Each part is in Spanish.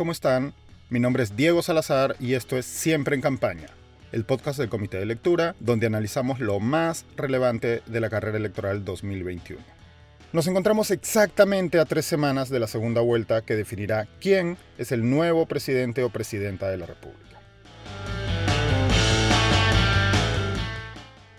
¿cómo están? Mi nombre es Diego Salazar y esto es Siempre en Campaña, el podcast del Comité de Lectura, donde analizamos lo más relevante de la carrera electoral 2021. Nos encontramos exactamente a tres semanas de la segunda vuelta que definirá quién es el nuevo presidente o presidenta de la República.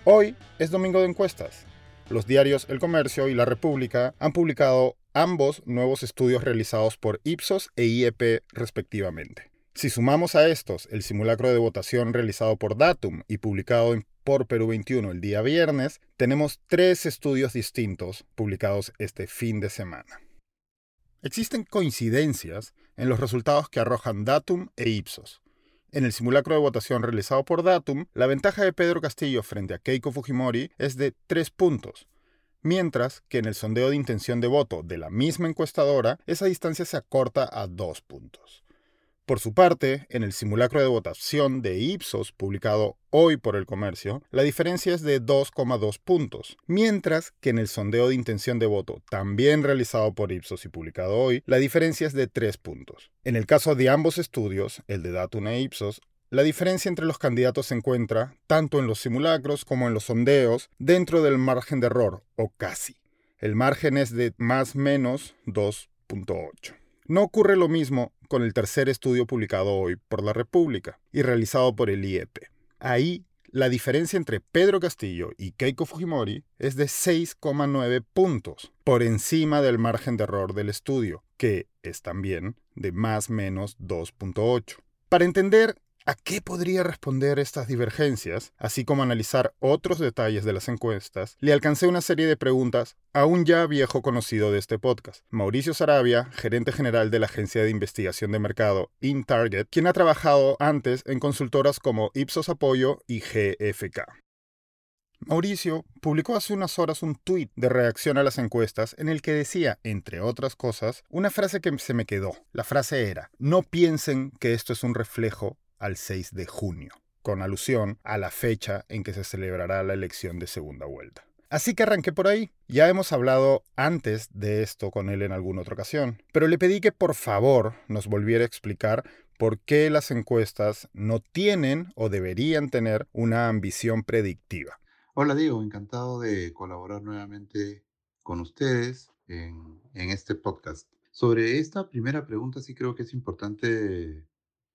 Hoy es domingo de encuestas. Los diarios El Comercio y La República han publicado ambos nuevos estudios realizados por Ipsos e IEP respectivamente. Si sumamos a estos el simulacro de votación realizado por Datum y publicado por Perú 21 el día viernes, tenemos tres estudios distintos publicados este fin de semana. Existen coincidencias en los resultados que arrojan Datum e Ipsos. En el simulacro de votación realizado por Datum, la ventaja de Pedro Castillo frente a Keiko Fujimori es de tres puntos, mientras que en el sondeo de intención de voto de la misma encuestadora, esa distancia se acorta a dos puntos. Por su parte, en el simulacro de votación de Ipsos, publicado hoy por el comercio, la diferencia es de 2,2 puntos, mientras que en el sondeo de intención de voto, también realizado por Ipsos y publicado hoy, la diferencia es de 3 puntos. En el caso de ambos estudios, el de Datum e Ipsos, la diferencia entre los candidatos se encuentra, tanto en los simulacros como en los sondeos, dentro del margen de error, o casi. El margen es de más menos 2.8. No ocurre lo mismo con el tercer estudio publicado hoy por la República y realizado por el IEP. Ahí, la diferencia entre Pedro Castillo y Keiko Fujimori es de 6,9 puntos, por encima del margen de error del estudio, que es también de más menos 2.8. Para entender ¿A qué podría responder estas divergencias, así como analizar otros detalles de las encuestas? Le alcancé una serie de preguntas a un ya viejo conocido de este podcast, Mauricio Sarabia, gerente general de la agencia de investigación de mercado InTarget, quien ha trabajado antes en consultoras como Ipsos Apoyo y GFK. Mauricio publicó hace unas horas un tuit de reacción a las encuestas en el que decía, entre otras cosas, una frase que se me quedó. La frase era, no piensen que esto es un reflejo al 6 de junio, con alusión a la fecha en que se celebrará la elección de segunda vuelta. Así que arranqué por ahí. Ya hemos hablado antes de esto con él en alguna otra ocasión, pero le pedí que por favor nos volviera a explicar por qué las encuestas no tienen o deberían tener una ambición predictiva. Hola Diego, encantado de colaborar nuevamente con ustedes en, en este podcast. Sobre esta primera pregunta sí creo que es importante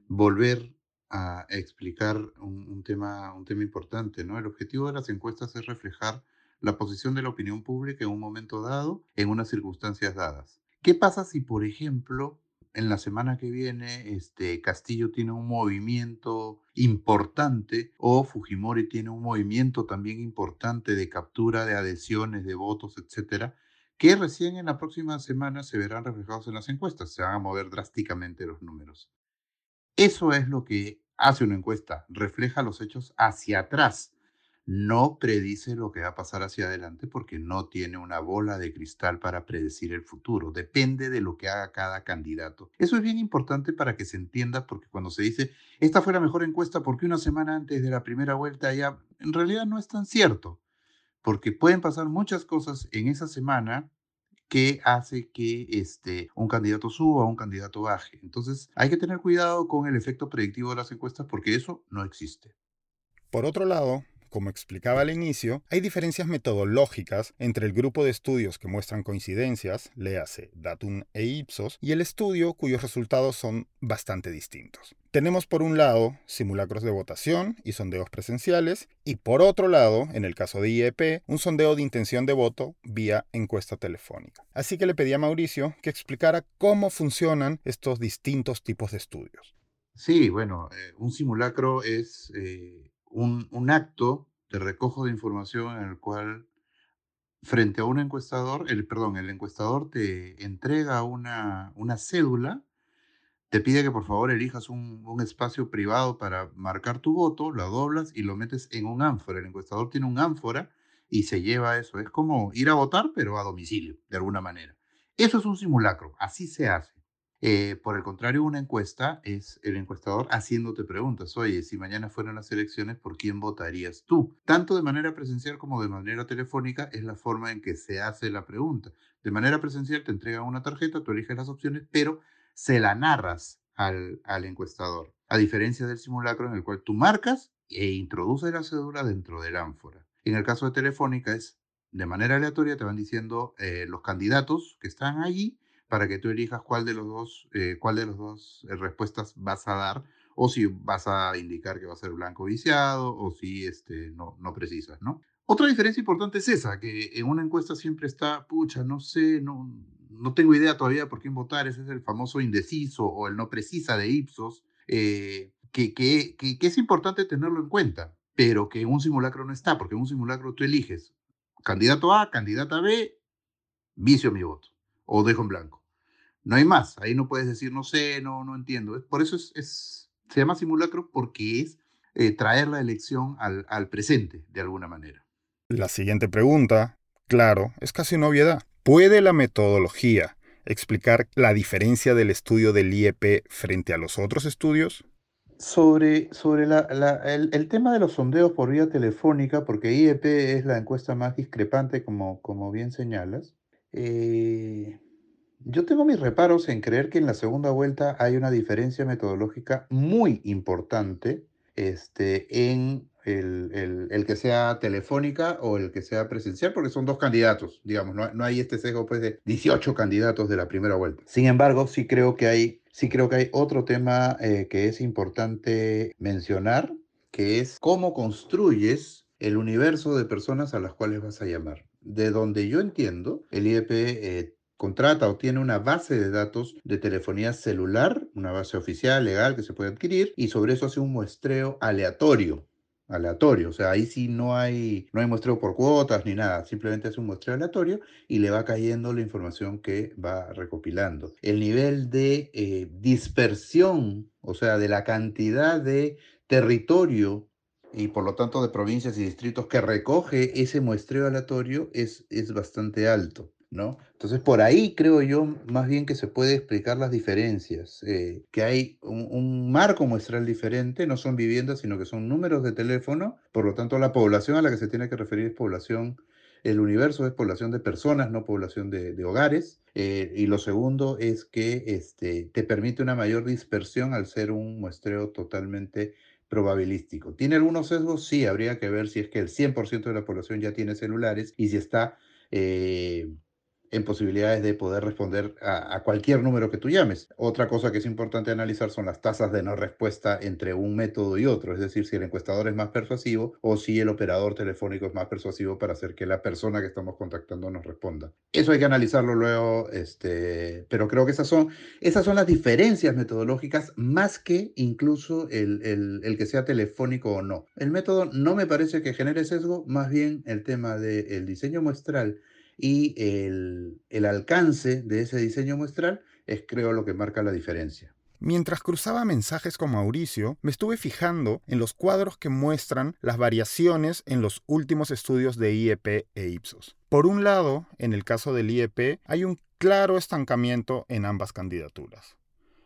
volver a explicar un, tema, un tema importante, ¿no? El objetivo de las encuestas es reflejar la posición de la opinión pública en un momento dado, en unas circunstancias dadas. ¿Qué pasa si, por ejemplo, en la semana que viene este, Castillo tiene un movimiento importante o Fujimori tiene un movimiento también importante de captura de adhesiones, de votos, etcétera, que recién en la próxima semana se verán reflejados en las encuestas, se van a mover drásticamente los números. Eso es lo que hace una encuesta, refleja los hechos hacia atrás, no predice lo que va a pasar hacia adelante porque no tiene una bola de cristal para predecir el futuro, depende de lo que haga cada candidato. Eso es bien importante para que se entienda porque cuando se dice, esta fue la mejor encuesta porque una semana antes de la primera vuelta ya, en realidad no es tan cierto, porque pueden pasar muchas cosas en esa semana que hace que este, un candidato suba o un candidato baje. Entonces hay que tener cuidado con el efecto predictivo de las encuestas porque eso no existe. Por otro lado, como explicaba al inicio, hay diferencias metodológicas entre el grupo de estudios que muestran coincidencias, léase Datum e Ipsos, y el estudio cuyos resultados son bastante distintos. Tenemos por un lado simulacros de votación y sondeos presenciales, y por otro lado, en el caso de IEP, un sondeo de intención de voto vía encuesta telefónica. Así que le pedí a Mauricio que explicara cómo funcionan estos distintos tipos de estudios. Sí, bueno, eh, un simulacro es eh, un, acto de recojo de información en el cual frente a un encuestador, el, perdón, el encuestador te entrega una, una cédula, te pide que por favor elijas un, espacio privado para marcar tu voto, lo doblas y lo metes en un ánfora. El encuestador tiene un ánfora y se lleva eso. Es como ir a votar, pero a domicilio, de alguna manera. Eso es un simulacro, así se hace. Eh, por el contrario, una encuesta es el encuestador haciéndote preguntas. Oye, si mañana fueran las elecciones, ¿por quién votarías tú? Tanto de manera presencial como de manera telefónica es la forma en que se hace la pregunta. De manera presencial te entregan una tarjeta, tú eliges las opciones, pero se la narras al, al encuestador, a diferencia del simulacro en el cual tú marcas e introduces la cédula dentro del ánfora. En el caso de Telefónica es de manera aleatoria, te van diciendo eh, los candidatos que están allí para que tú elijas cuál de los dos, eh, cuál de los dos eh, respuestas vas a dar o si vas a indicar que va a ser blanco viciado o si este, no, no precisas, ¿no? Otra diferencia importante es esa, que en una encuesta siempre está, pucha, no sé, no, no tengo idea todavía por quién votar, ese es el famoso indeciso o el no precisa de Ipsos, que, que, que, que es importante tenerlo en cuenta, pero que en un simulacro no está, porque en un simulacro tú eliges candidato A, candidata B, vicio mi voto o dejo en blanco. No hay más, ahí no puedes decir no sé, no, no entiendo. Por eso es, se llama simulacro porque es eh, traer la elección al, al presente de alguna manera. La siguiente pregunta, claro, es casi una obviedad. ¿Puede la metodología explicar la diferencia del estudio del IEP frente a los otros estudios? Sobre, sobre el, tema de los sondeos por vía telefónica, porque IEP es la encuesta más discrepante, como, como bien señalas, eh, yo tengo mis reparos en creer que en la segunda vuelta hay una diferencia metodológica muy importante este, en el, el, el, que sea telefónica o el que sea presencial, porque son dos candidatos, digamos, no, no hay este sesgo pues, de 18 candidatos de la primera vuelta. Sin embargo, sí creo que hay Sí creo que hay otro tema eh, que es importante mencionar, que es cómo construyes el universo de personas a las cuales vas a llamar. De donde yo entiendo, el IEP eh, contrata o tiene una base de datos de telefonía celular, una base oficial, legal, que se puede adquirir, y sobre eso hace un muestreo aleatorio aleatorio, o sea, ahí sí no hay, no hay muestreo por cuotas ni nada, simplemente es un muestreo aleatorio y le va cayendo la información que va recopilando. El nivel de eh, dispersión, o sea, de la cantidad de territorio y por lo tanto de provincias y distritos que recoge ese muestreo aleatorio es, es bastante alto. ¿No? Entonces, por ahí creo yo más bien que se puede explicar las diferencias, eh, que hay un, marco muestral diferente, no son viviendas, sino que son números de teléfono, por lo tanto, la población a la que se tiene que referir es población, el universo es población de personas, no población de, de hogares, eh, y lo segundo es que este, te permite una mayor dispersión al ser un muestreo totalmente probabilístico. ¿Tiene algunos sesgos? Sí, habría que ver si es que el 100% de la población ya tiene celulares y si está... Eh, en posibilidades de poder responder a, cualquier número que tú llames. Otra cosa que es importante analizar son las tasas de no respuesta entre un método y otro, es decir, si el encuestador es más persuasivo o si el operador telefónico es más persuasivo para hacer que la persona que estamos contactando nos responda. Eso hay que analizarlo luego, este, pero creo que esas son, esas son las diferencias metodológicas más que incluso el, el, que sea telefónico o no. El método no me parece que genere sesgo, más bien el tema del diseño muestral y el, alcance de ese diseño muestral es creo lo que marca la diferencia. Mientras cruzaba mensajes con Mauricio, me estuve fijando en los cuadros que muestran las variaciones en los últimos estudios de IEP e Ipsos. Por un lado, en el caso del IEP, hay un claro estancamiento en ambas candidaturas.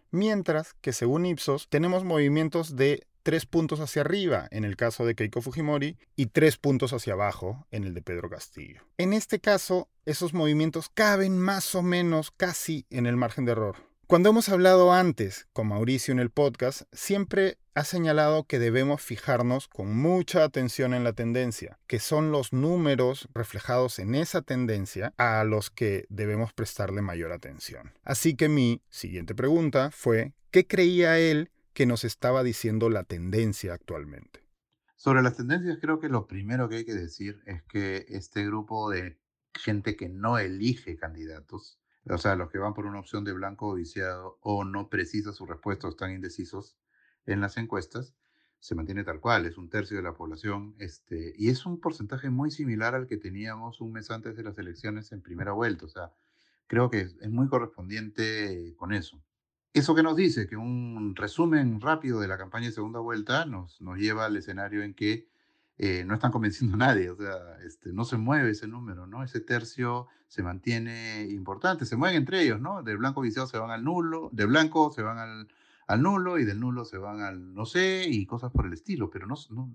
Mientras que según Ipsos tenemos movimientos de tres puntos hacia arriba en el caso de Keiko Fujimori y tres puntos hacia abajo en el de Pedro Castillo. En este caso, esos movimientos caben más o menos casi en el margen de error. Cuando hemos hablado antes con Mauricio en el podcast, siempre ha señalado que debemos fijarnos con mucha atención en la tendencia, que son los números reflejados en esa tendencia a los que debemos prestarle mayor atención. Así que mi siguiente pregunta fue, ¿qué creía él que nos estaba diciendo la tendencia actualmente? Sobre las tendencias, creo que lo primero que hay que decir es que este grupo de gente que no elige candidatos, o sea, los que van por una opción de blanco o viciado o no precisa su respuesta o están indecisos en las encuestas, se mantiene tal cual, es un tercio de la población, este, y es un porcentaje muy similar al que teníamos un mes antes de las elecciones en primera vuelta, o sea, creo que es, es muy correspondiente con eso. Eso que nos dice, que un resumen rápido de la campaña de segunda vuelta nos, nos lleva al escenario en que eh, no están convenciendo a nadie, o sea, este, no se mueve ese número, ¿no? Ese tercio se mantiene importante, se mueven entre ellos, ¿no? Del blanco viciado se van al nulo, de blanco se van al, al nulo y del nulo se van al no sé y cosas por el estilo, pero no, no,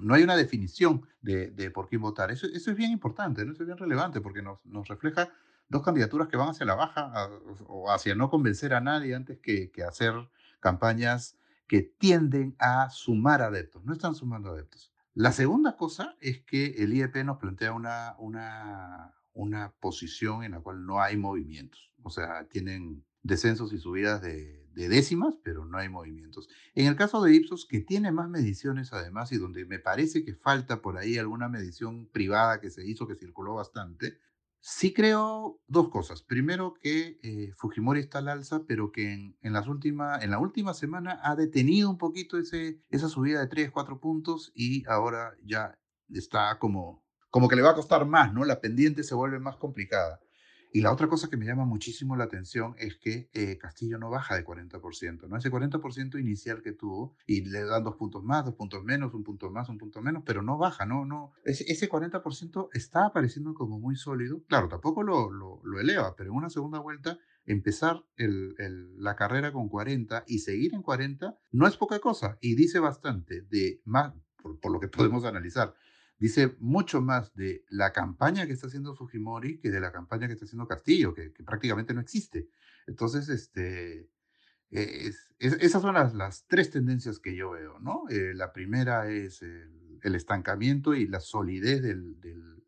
no hay una definición de, de por quién votar. Eso, eso, es bien importante, ¿no? eso es bien relevante porque nos, nos refleja dos candidaturas que van hacia la baja a, o hacia no convencer a nadie antes que, que, hacer campañas que tienden a sumar adeptos, no están sumando adeptos. La segunda cosa es que el IEP nos plantea una, una, una posición en la cual no hay movimientos, o sea, tienen descensos y subidas de, de décimas, pero no hay movimientos. En el caso de Ipsos, que tiene más mediciones además y donde me parece que falta por ahí alguna medición privada que se hizo, que circuló bastante, sí creo dos cosas. Primero, que eh, Fujimori está al alza, pero que en, en, las última, en la última semana ha detenido un poquito ese, esa subida de 3, 4 puntos y ahora ya está como, como que le va a costar más, ¿no? La pendiente se vuelve más complicada. Y la otra cosa que me llama muchísimo la atención es que eh, Castillo no baja de 40%, ¿no? Ese 40% inicial que tuvo, y le dan dos puntos más, dos puntos menos, un punto más, un punto menos, pero no baja, ¿no? no ese, ese 40% está apareciendo como muy sólido. Claro, tampoco lo, lo, lo eleva, pero en una segunda vuelta empezar el, el, la carrera con 40 y seguir en 40 no es poca cosa y dice bastante de más, por, por lo que podemos analizar, dice mucho más de la campaña que está haciendo Fujimori que de la campaña que está haciendo Castillo, que, que prácticamente no existe. Entonces, este, es, es, esas son las, tres tendencias que yo veo, ¿no? Eh, la primera es el, estancamiento y la solidez del,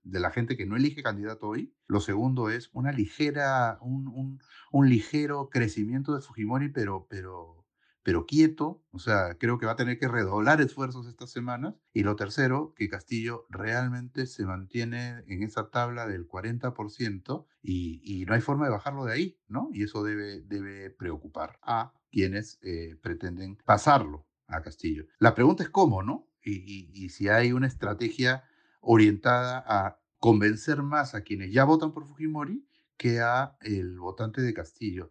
de la gente que no elige candidato hoy. Lo segundo es una ligera, un, un, un ligero crecimiento de Fujimori, pero, pero pero quieto, o sea, creo que va a tener que redoblar esfuerzos estas semanas. Y lo tercero, que Castillo realmente se mantiene en esa tabla del 40% y, no hay forma de bajarlo de ahí, ¿no? Y eso debe, debe preocupar a quienes eh, pretenden pasarlo a Castillo. La pregunta es cómo, ¿no? Y, y, y si hay una estrategia orientada a convencer más a quienes ya votan por Fujimori que a el votante de Castillo.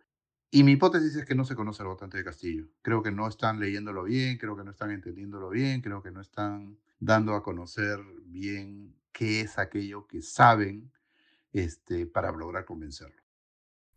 Y mi hipótesis es que no se conoce al votante de Castillo. Creo que no están leyéndolo bien, creo que no están entendiéndolo bien, creo que no están dando a conocer bien qué es aquello que saben este, para lograr convencerlo.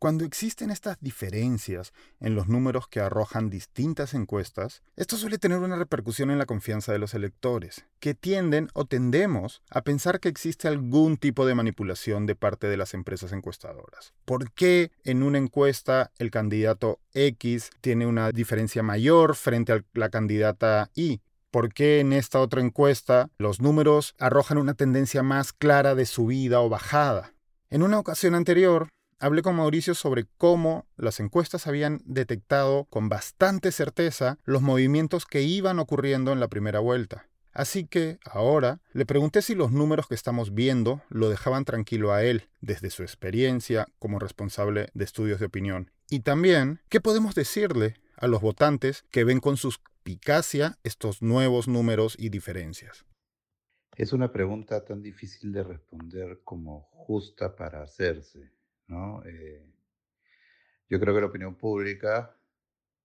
Cuando existen estas diferencias en los números que arrojan distintas encuestas, esto suele tener una repercusión en la confianza de los electores, que tienden o tendemos a pensar que existe algún tipo de manipulación de parte de las empresas encuestadoras. ¿Por qué en una encuesta el candidato X tiene una diferencia mayor frente a la candidata Y? ¿Por qué en esta otra encuesta los números arrojan una tendencia más clara de subida o bajada? En una ocasión anterior, hablé con Mauricio sobre cómo las encuestas habían detectado con bastante certeza los movimientos que iban ocurriendo en la primera vuelta. Así que ahora le pregunté si los números que estamos viendo lo dejaban tranquilo a él desde su experiencia como responsable de estudios de opinión. Y también, ¿qué podemos decirle a los votantes que ven con suspicacia estos nuevos números y diferencias? Es una pregunta tan difícil de responder como justa para hacerse. Eh, yo creo que la opinión pública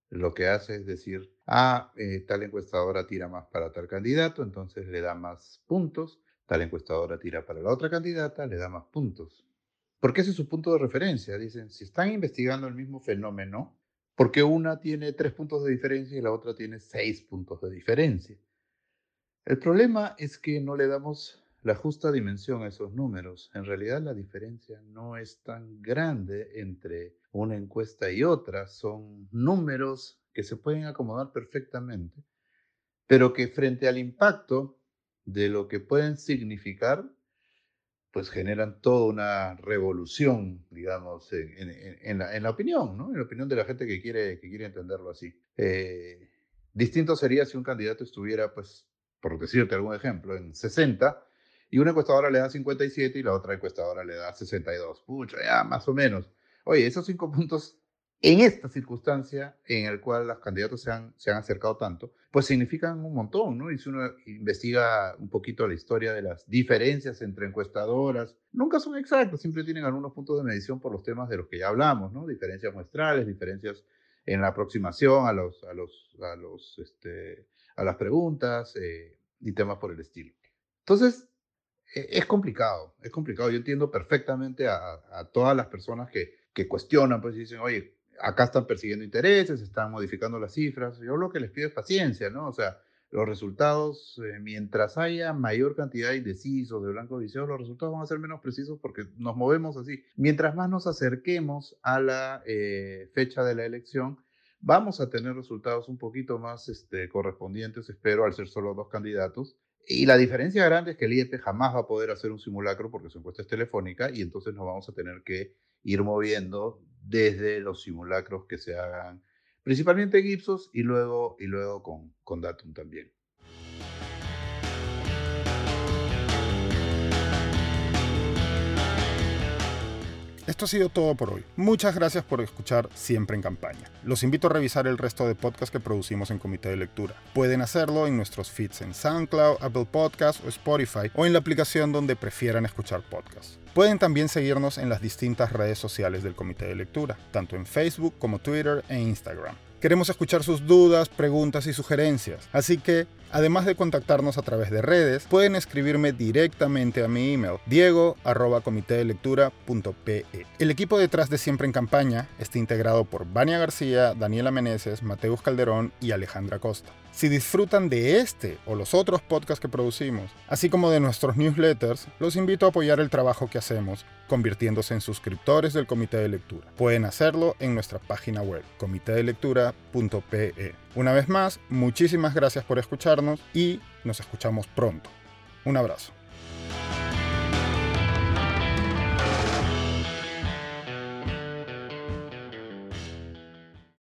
lo que hace es decir, ah, eh, tal encuestadora tira más para tal candidato, entonces le da más puntos, tal encuestadora tira para la otra candidata, le da más puntos. Porque ese es su punto de referencia. Dicen, si están investigando el mismo fenómeno, ¿por qué una tiene tres puntos de diferencia y la otra tiene seis puntos de diferencia? El problema es que no le damos la justa dimensión a esos números. En realidad la diferencia no es tan grande entre una encuesta y otra. Son números que se pueden acomodar perfectamente, pero que frente al impacto de lo que pueden significar, pues generan toda una revolución, digamos, en, la, opinión, ¿no? En la opinión de la gente que quiere, que quiere entenderlo así. Eh, distinto sería si un candidato estuviera, pues, por decirte algún ejemplo, en 60 y una encuestadora le da 57 y la otra encuestadora le da 62. Pucha, ya más o menos. Oye, esos cinco puntos en esta circunstancia en el cual los candidatos se han, se han acercado tanto, pues significan un montón, ¿no? Y si uno investiga un poquito la historia de las diferencias entre encuestadoras, nunca son exactas, siempre tienen algunos puntos de medición por los temas de los que ya hablamos, ¿no? Diferencias muestrales, diferencias en la aproximación a, los, a, los, a, los, este, a las preguntas eh, y temas por el estilo. Entonces, es complicado, es complicado. Yo entiendo perfectamente a, todas las personas que, que cuestionan, pues dicen, oye, acá están persiguiendo intereses, están modificando las cifras. Yo lo que les pido es paciencia, ¿no? O sea, los resultados, eh, mientras haya mayor cantidad de indecisos, de blancos viciados, los resultados van a ser menos precisos porque nos movemos así. Mientras más nos acerquemos a la eh, fecha de la elección, vamos a tener resultados un poquito más este, correspondientes, espero, al ser solo dos candidatos. Y la diferencia grande es que el IEP jamás va a poder hacer un simulacro porque su encuesta es telefónica y entonces nos vamos a tener que ir moviendo desde los simulacros que se hagan principalmente en Ipsos y luego, y luego con, con Datum también. Esto ha sido todo por hoy. Muchas gracias por escuchar Siempre en Campaña. Los invito a revisar el resto de podcasts que producimos en Comité de Lectura. Pueden hacerlo en nuestros feeds en SoundCloud, Apple Podcasts o Spotify o en la aplicación donde prefieran escuchar podcasts. Pueden también seguirnos en las distintas redes sociales del Comité de Lectura, tanto en Facebook como Twitter e Instagram. Queremos escuchar sus dudas, preguntas y sugerencias, así que, además de contactarnos a través de redes, pueden escribirme directamente a mi email diego.comitedelectura.pe. El equipo detrás de Siempre en Campaña está integrado por Vania García, Daniela Meneses, Mateus Calderón y Alejandra Costa. Si disfrutan de este o los otros podcasts que producimos, así como de nuestros newsletters, los invito a apoyar el trabajo que hacemos convirtiéndose en suscriptores del Comité de Lectura. Pueden hacerlo en nuestra página web, comitedelectura.pe. Una vez más, muchísimas gracias por escucharnos y nos escuchamos pronto. Un abrazo.